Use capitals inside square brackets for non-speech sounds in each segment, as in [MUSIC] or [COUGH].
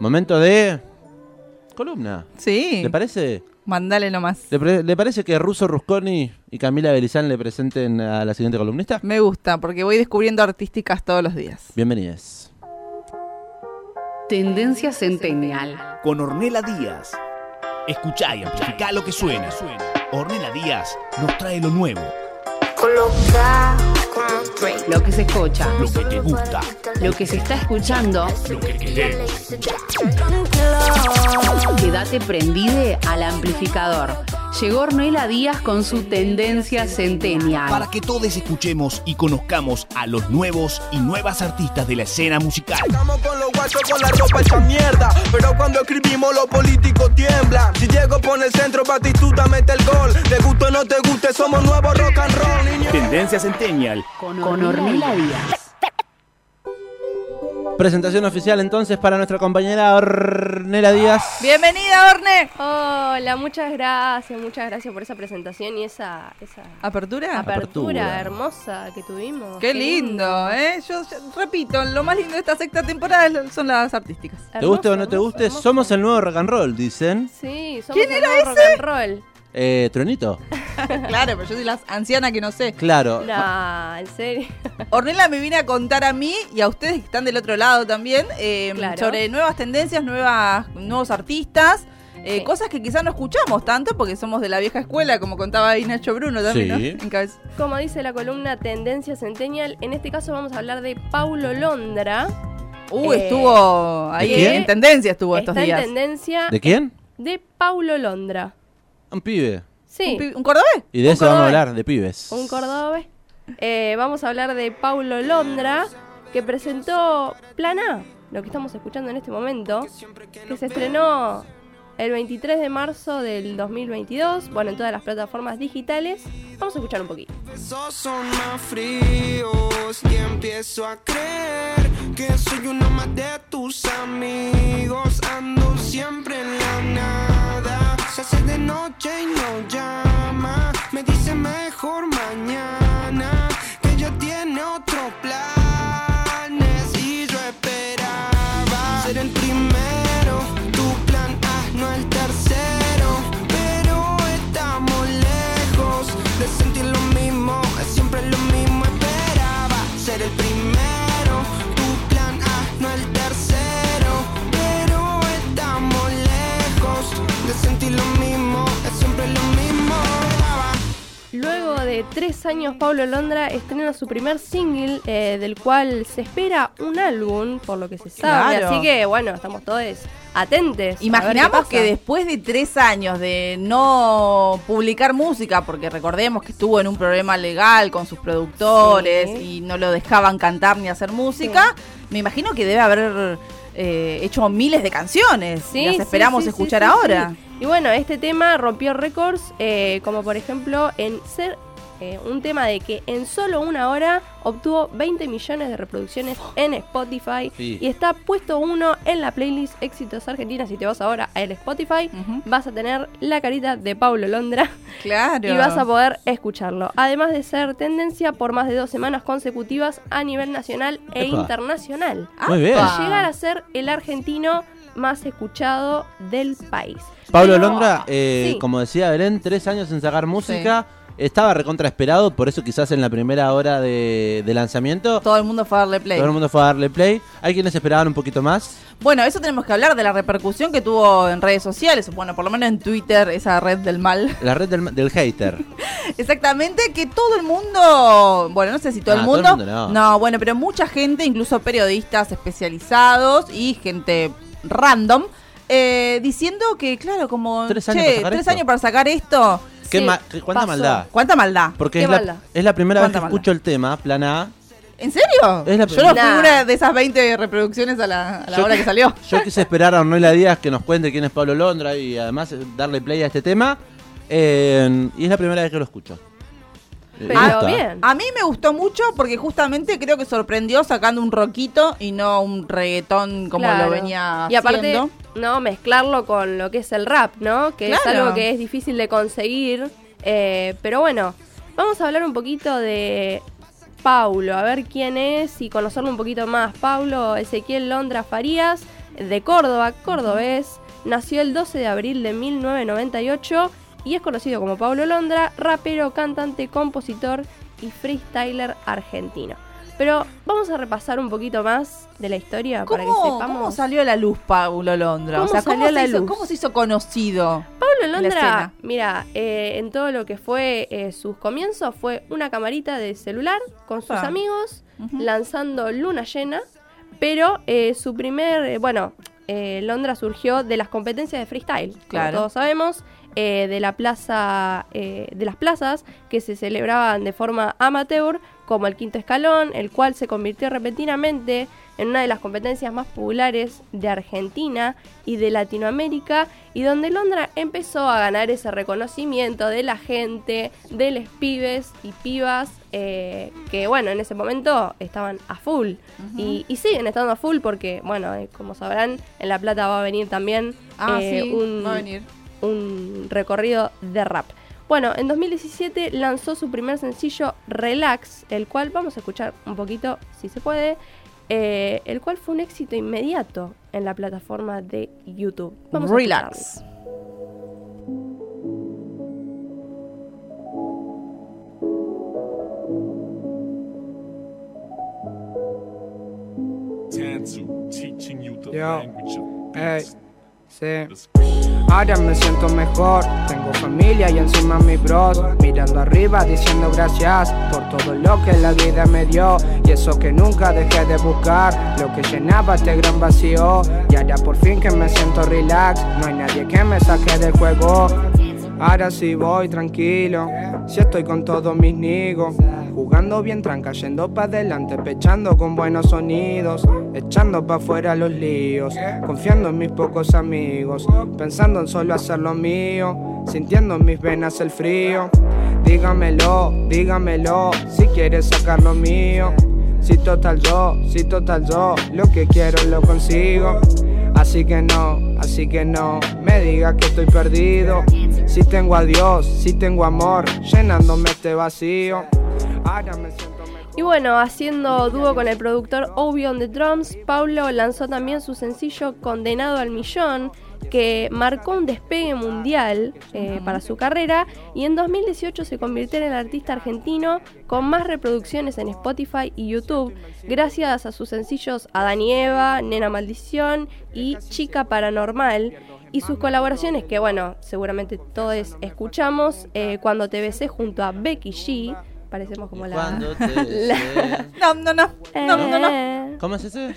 Momento de columna. Sí. ¿Le parece? Mandale nomás. ¿Le, parece que Russo Rusconi y Camila Belizán le presenten a la siguiente columnista? Me gusta, porque voy descubriendo artísticas todos los días. Bienvenidos. Tendencia Centennial. con Ornela Díaz. Escuchá y amplificá lo que suena. Ornela Díaz nos trae lo nuevo, Coloca. Lo que se escucha. lo que te gusta, Lo que se está escuchando. lo que querés. Quédate prendide al amplificador. Llegó Ornella Díaz con su Tendencia Centennial. Para que todos escuchemos y conozcamos a los nuevos y nuevas artistas de la escena musical. Estamos con los guachos con la ropa hecha mierda Pero cuando escribimos los políticos tiemblan Si llego por el centro Batistuta mete el gol Te guste o no te guste somos nuevos rock and roll niño. Tendencia Centennial. Con Ornella Díaz. Presentación oficial entonces para nuestra compañera Ornela Díaz. Bienvenida, Orne. Hola, muchas gracias, muchas gracias por esa presentación y esa, esa ¿Apertura? apertura, Apertura. hermosa que tuvimos. Qué lindo, ¿eh? Yo, yo repito, lo más lindo de esta sexta temporada son las artísticas. ¿Te guste o no te guste? hermoso. Somos el nuevo rock and roll, dicen. Sí, somos ¿Quién el era nuevo rock ese? and roll. Eh, ¿Tronito? [LAUGHS] claro, pero yo soy la anciana que no sé. Claro. No, en serio. [LAUGHS] Ornella me viene a contar a mí y a ustedes que están del otro lado también eh, Claro. sobre nuevas tendencias, nuevas, nuevos artistas, eh, Sí. cosas que quizás no escuchamos tanto porque somos de la vieja escuela, como contaba ahí Nacho Bruno también, Sí. ¿no? Como dice la columna Tendencia Centennial, en este caso vamos a hablar de Paulo Londra. Uh, Eh, estuvo ahí en tendencia estuvo Está estos días. en tendencia ¿De quién? de Paulo Londra. Un pibe. Sí, ¿Un, pi- un cordobés? Y de ¿Un eso vamos a hablar, de pibes. un cordobés. Eh, vamos a hablar de Paulo Londra, que presentó Plan A, lo que estamos escuchando en este momento, que se estrenó el 23 de marzo del 2022, bueno, en todas las plataformas digitales. Vamos a escuchar un poquito. Esos son más fríos y empiezo a creer que soy uno más de tus amigos. Ando siempre en la noche y no llama. Me dice mejor mañana que ya tiene otros planes años, Paulo Londra estrena su primer single, eh, del cual se espera un álbum, por lo que se sabe. Claro. Así que, bueno, estamos todos atentes. a ver qué Imaginamos que después de tres años de no publicar música, porque recordemos que estuvo en un problema legal con sus productores Sí. y no lo dejaban cantar ni hacer música, me imagino que debe haber eh, hecho miles de canciones. Sí, y las esperamos escuchar ahora. Y bueno, este tema rompió récords, eh, como por ejemplo en ser eh, un tema de que en solo una hora obtuvo 20 millones de reproducciones en Spotify Sí. y está puesto uno en la playlist Éxitos Argentina. Si te vas ahora al Spotify, Ujú. vas a tener la carita de Paulo Londra [LAUGHS] Claro. y vas a poder escucharlo. Además de ser tendencia por más de dos semanas consecutivas a nivel nacional e Epa. internacional. Muy bien. Llegar a ser el argentino más escuchado del país. Pablo Pero- Londra, eh, Sí. como decía Belén, tres años en sacar música. Estaba recontra esperado, por eso quizás en la primera hora de, de lanzamiento Todo el mundo fue a darle play. todo el mundo fue a darle play. Hay quienes esperaban un poquito más. Bueno, eso tenemos que hablar de la repercusión que tuvo en redes sociales, bueno, por lo menos en Twitter, esa red del mal. La red del, del hater. [LAUGHS] Exactamente, que todo el mundo, bueno, no sé si todo Ah, el todo el mundo, mundo no. bueno, pero mucha gente, incluso periodistas especializados y gente random, eh, diciendo que, claro, como, ¿Tres años che, para sacar tres años para sacar esto, ¿Qué Sí, ma- qué- ¿Cuánta pasó. maldad? ¿cuánta maldad? Porque Qué es la, maldad. es la primera vez que ¿Cuánta maldad? escucho el tema, plan A. ¿En serio? Es la Yo no fui Nah. una de esas 20 reproducciones a la, a la Yo- hora que salió. Yo quise esperar a Ornella Díaz que nos cuente quién es Pablo Londra y además eh, darle play a este tema. Eh, y es la primera vez que lo escucho. Eh, Pero bien. A mí me gustó mucho porque justamente creo que sorprendió sacando un rockito y no un reggaetón como Claro. lo venía Y aparte, haciendo. No, mezclarlo con lo que es el rap, ¿no? Que es algo que es difícil de conseguir. eh, pero bueno, vamos a hablar un poquito de Paulo, a ver quién es y conocerlo un poquito más. Paulo Ezequiel Londra Farías de Córdoba, cordobés. Nació el 12 de abril de 1998 y es conocido como Pablo Londra, rapero, cantante, compositor y freestyler argentino. Pero vamos a repasar un poquito más de la historia para que ¿Cómo, sepamos. cómo salió a la luz Paulo Londra? ¿Cómo o sea, ¿cómo, salió a la se hizo, luz? ¿cómo se hizo conocido? Pablo Londra, mira, eh, en todo lo que fue eh, sus comienzos fue una camarita de celular con sus Ah. amigos lanzando luna llena, pero eh, su primer, eh, bueno, eh, Londra surgió de las competencias de freestyle, Claro. como todos sabemos, eh, de la plaza, eh, de las plazas que se celebraban de forma amateur, como el quinto escalón, el cual se convirtió repentinamente en una de las competencias más populares de Argentina y de Latinoamérica, y donde Londra empezó a ganar ese reconocimiento de la gente, de los pibes y pibas, eh, que bueno, en ese momento estaban a full, y, y siguen estando a full porque, bueno, eh, como sabrán, en La Plata va a venir también Ah, eh, sí, un, va a venir. un recorrido de rap. Bueno, en 2017 lanzó su primer sencillo Relax, el cual vamos a escuchar un poquito si se puede, el cual fue un éxito inmediato en la plataforma de YouTube. Vamos a Relax. Tantu, teaching you the Yo. language of Ey, beats. sí. Ahora me siento mejor, tengo familia y encima mis bros Mirando arriba diciendo gracias por todo lo que la vida me dio Y eso que nunca dejé de buscar, lo que llenaba este gran vacío Y ahora por fin que me siento relax, no hay nadie que me saque del juego Ahora sí voy tranquilo, si estoy con todos mis nigos. Jugando bien tranca, yendo pa' adelante, pechando con buenos sonidos. Echando pa' afuera los líos, confiando en mis pocos amigos. Pensando en solo hacer lo mío, sintiendo en mis venas el frío. Dígamelo, dígamelo, si quieres sacar lo mío. Si total yo, si total yo, lo que quiero lo consigo. Así que no, así que no me digas que estoy perdido. Si tengo a Dios, si tengo amor, llenándome este vacío. Ahora me siento. Y bueno, haciendo dúo con el productor Obi on the Drums, Paulo lanzó también su sencillo Condenado al Millón, que marcó un despegue mundial eh, para su carrera y en 2018 se convirtió en el artista argentino con más reproducciones en Spotify y YouTube, gracias a sus sencillos Adán y Eva, Nena Maldición y Chica Paranormal. Y sus colaboraciones, que bueno, seguramente todos escuchamos, eh, cuando te besé junto a Becky G, parecemos como la... Cuando [LAUGHS] te la- besé. No, no, no. No, no, no. Eh, ¿Cómo es ese?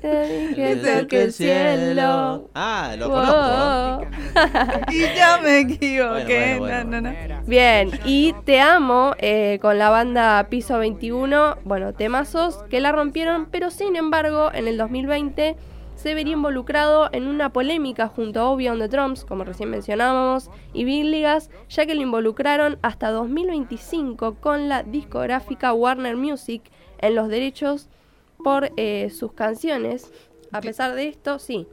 Te dije Desde toque el cielo. Ah, lo Wow. conozco. [LAUGHS] Y ya me equivoqué. Bueno, bueno, No, bueno. no, no. Bien, y Te Amo eh, con la banda Piso 21, bueno, temazos que la rompieron, pero sin embargo, en el 2020 se vería involucrado en una polémica junto a Obi on the Drums, como recién mencionábamos, y Big Ligas, ya que lo involucraron hasta 2025 con la discográfica Warner Music en los derechos por eh, sus canciones. A pesar de esto, sí.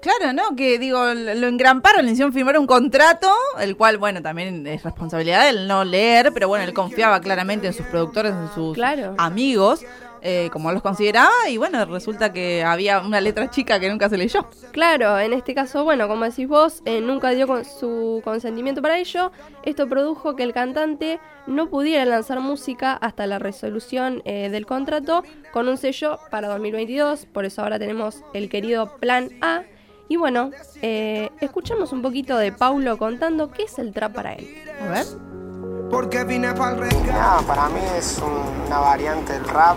Claro, ¿no? Que digo, lo engramparon, le hicieron firmar un contrato, el cual, bueno, también es responsabilidad de él no leer, pero bueno, él confiaba claramente en sus productores, en sus Claro. amigos, eh, como los consideraba, y bueno, resulta que había una letra chica que nunca se leyó. Claro, en este caso, bueno, como decís vos, eh, nunca dio con su consentimiento para ello. Esto produjo que el cantante no pudiera lanzar música hasta la resolución eh, del contrato con un sello para 2022. Por eso ahora tenemos el querido Plan A. Y bueno, eh, escuchamos un poquito de Paulo contando qué es el trap para él. A ver. Porque vine para el Nada, para mí es un- una variante del rap,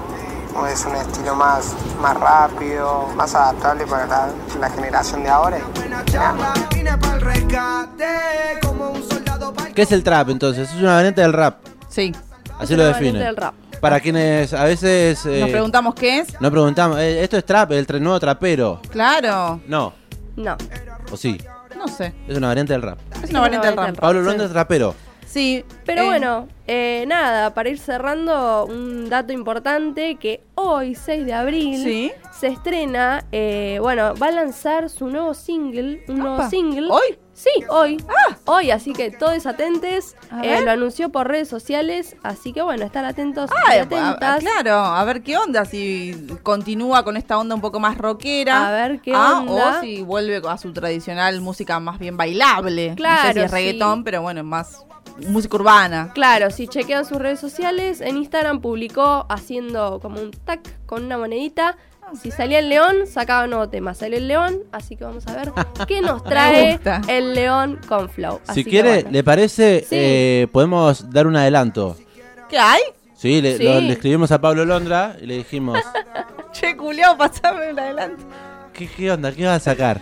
o es un estilo más, más rápido, más adaptable para la, la generación de ahora. y nada. Vine para el rescate como un soldado pa'l ¿Qué es el trap entonces? Es una variante del rap. Sí. Así Es lo define. del rap. Para quienes a veces eh, Nos preguntamos qué es. nos preguntamos, eh, ¿esto es trap? ¿El nuevo trapero? Claro. No, No. o sí. No sé. Es una variante del rap. Es una variante del variante rap. del rap. Pablo Londra es trapero. Sí. Pero eh, bueno, eh, nada, para ir cerrando, un dato importante que hoy, 6 de abril, Sí. se estrena, eh, bueno, va a lanzar su nuevo single, un nuevo single. ¿Hoy? Sí, hoy. Hoy, así que todos atentes. Eh, lo anunció por redes sociales, así que bueno, estar atentos Ah, y atentas. a- claro, a ver qué onda, si continúa con esta onda un poco más rockera. A ver qué Ah, onda. O si vuelve a su tradicional música más bien bailable. no Claro, sé si es sí. reggaetón, pero bueno, más música urbana. Claro, si chequean sus redes sociales, en Instagram publicó haciendo como un tac con una monedita. Si salía el león, sacaba un nuevo tema. Salió el león, así que vamos a ver qué [LAUGHS] nos trae el león con flow. Así Si que quiere, bueno. ¿le parece? Sí. eh, podemos dar un adelanto. ¿Qué hay? Sí, le, Sí. lo- le escribimos a Pablo Londra y le dijimos, [LAUGHS] Che, culiao, pasame un adelante. ¿qué, qué onda? ¿Qué vas a sacar?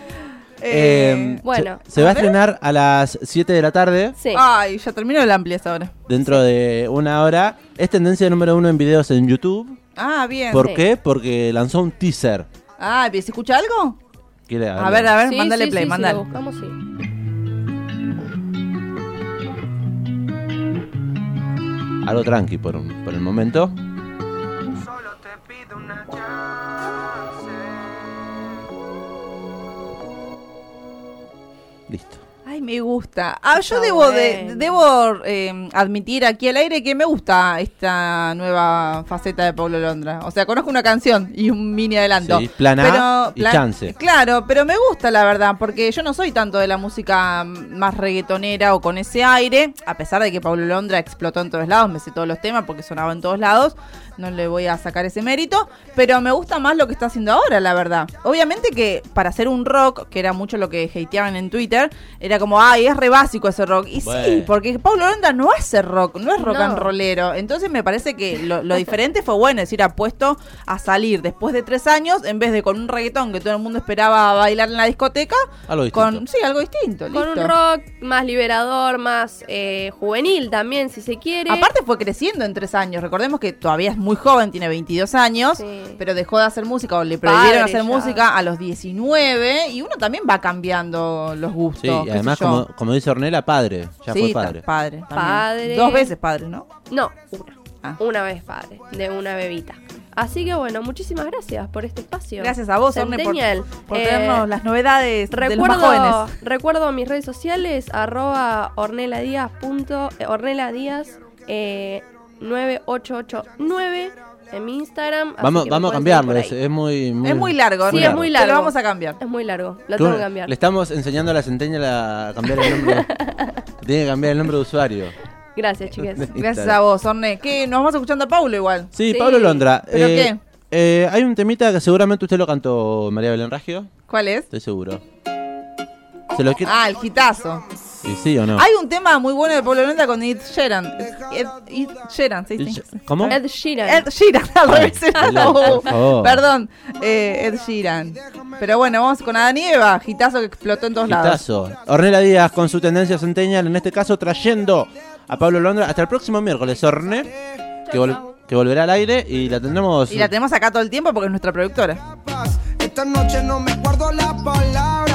Eh, Eh, bueno, se, se va a estrenar a las 7 de la tarde, Sí. Ay, ya terminó el amplia esa hora. dentro de una hora. Es tendencia número uno en videos en YouTube. Ah, bien. ¿Por Sí. qué? Porque lanzó un teaser. Ah, ¿se escucha algo? ¿Quiere A ver, a ver, Sí, mándale sí, play, si mándale. lo buscamos, sí. Algo tranqui por, un- por el momento. Listo. Ay, me gusta. Ah, yo debo de, debo eh, admitir aquí al aire que me gusta esta nueva faceta de Pablo Londra. O sea, conozco una canción y un mini adelanto. Sí, plan A y plan- chance. Claro, pero me gusta la verdad, porque yo no soy tanto de la música más reggaetonera o con ese aire, a pesar de que Pablo Londra explotó en todos lados, me sé todos los temas porque sonaba en todos lados, no le voy a sacar ese mérito, pero me gusta más lo que está haciendo ahora, la verdad. Obviamente que para hacer un rock, que era mucho lo que hateaban en Twitter, era como, ay, es re básico ese rock. Y sí, porque Pablo Londra no hace rock, no es rock No. and rollero. Entonces me parece que lo, lo diferente fue bueno, es decir, apuesto a salir después de tres años, en vez de con un reggaetón que todo el mundo esperaba bailar en la discoteca, Algo distinto. con, sí, algo distinto. Con listo. un rock más liberador, más eh, juvenil también, si se quiere. Aparte fue creciendo en tres años. Recordemos que todavía es muy joven, tiene 22 años, Sí. pero dejó de hacer música o le prohibieron Padre hacer ya. música a los 19 y uno también va cambiando los gustos. Sí, y además, sé yo. como, como dice Ornella, padre. Ya Sí, fue ta- padre. padre. Padre. Dos veces padre, ¿no? No, una. Ah. Una vez padre, de una bebita. Así que bueno, muchísimas gracias por este espacio. Gracias a vos, Orne, por, por Eh, traernos las novedades de los más Recuerdo, jóvenes. recuerdo mis redes sociales, arroba orneladías. punto- eh, eh, 9889 en mi Instagram. Vamos, vamos a cambiarlo. Es, muy, muy, Es muy largo, Sí, es muy Te largo. lo vamos a cambiar. Es muy largo, lo ¿Qué- tengo que cambiar. Le estamos enseñando a la centennial a cambiar el nombre. [LAUGHS] Tiene que cambiar el nombre de usuario. Gracias, chicas. [LAUGHS] Gracias a vos, Orne. ¿Qué? Nos vamos escuchando a Paulo igual. Sí, Sí. Pablo Londra. ¿Pero eh, qué? eh, hay un temita que seguramente usted lo cantó, María Belén Ragio. ¿Cuál es? Estoy seguro. ¿Se lo? Ah, el hitazo. ¿Y sí o no? Hay un tema muy bueno de Pablo Londra con Ed Sheeran. Ed, Ed Sheeran, ¿sí? sí. ¿Cómo? Ed Sheeran. Ed Sheeran, al revés. Favor. Perdón, eh, Ed Sheeran. Pero bueno, vamos con Adán y Eva, hitazo que explotó en todos lados. Hitazo. Ornella Díaz con su tendencia centennial, en este caso trayendo a Pablo Londra hasta el próximo miércoles. Orne, que, vol- que volverá al aire y la tendremos. Y la tenemos acá todo el tiempo porque es nuestra productora. Esta noche no me guardo las palabras.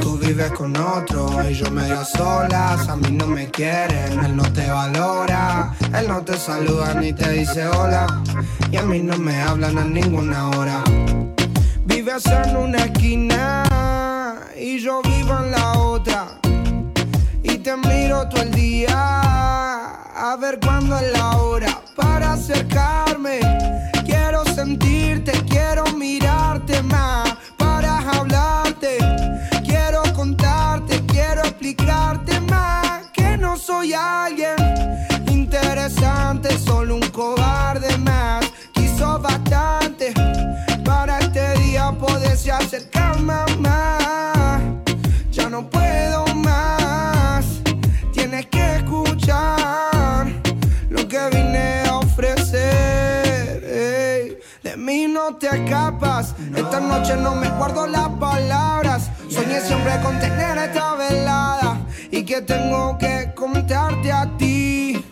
Tú vives con otro y yo medio solas. A mí no me quieren, él no te valora. Él no te saluda ni te dice hola. Y a mí no me hablan a ninguna hora. Vives en una esquina y yo vivo en la otra. Y te miro todo el día a ver cuándo es la hora para acercarme. Quiero sentirte, quiero mirarte más para hablarte contarte, quiero explicarte más que no soy alguien interesante, solo un cobarde más. Quiso bastante para este día poderse acercar más. Ya no puedo más, tienes que escuchar lo que vine a ofrecer. De mí no te escapas, esta noche no me guardo las palabras Siempre con tener esta velada. Y que tengo que contarte a ti.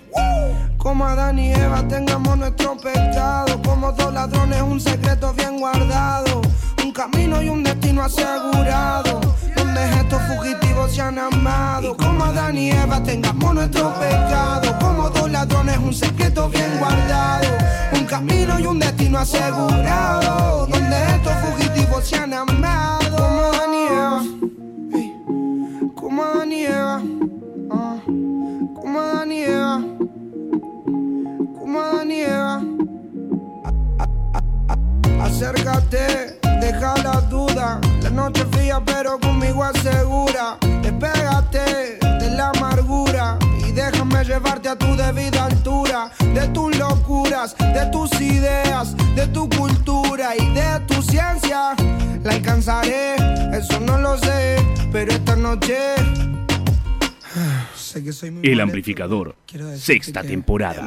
Como Adán y Eva tengamos nuestro pecado. Como dos ladrones, un secreto bien guardado. Un camino y un destino asegurado. Donde estos fugitivos se han amado. Como Adán y Eva tengamos nuestro pecado. Como dos ladrones, un secreto bien guardado. Un camino y un destino asegurado. Donde estos fugitivos se han amado. Acércate, deja la duda. La noche fría, pero conmigo asegura. Despégate de la amargura y déjame llevarte a tu debida altura. De tus locuras, de tus ideas, de tu cultura y de tu ciencia. La alcanzaré, eso no lo sé, pero esta noche. Sé que soy muy El amplificador, sexta temporada.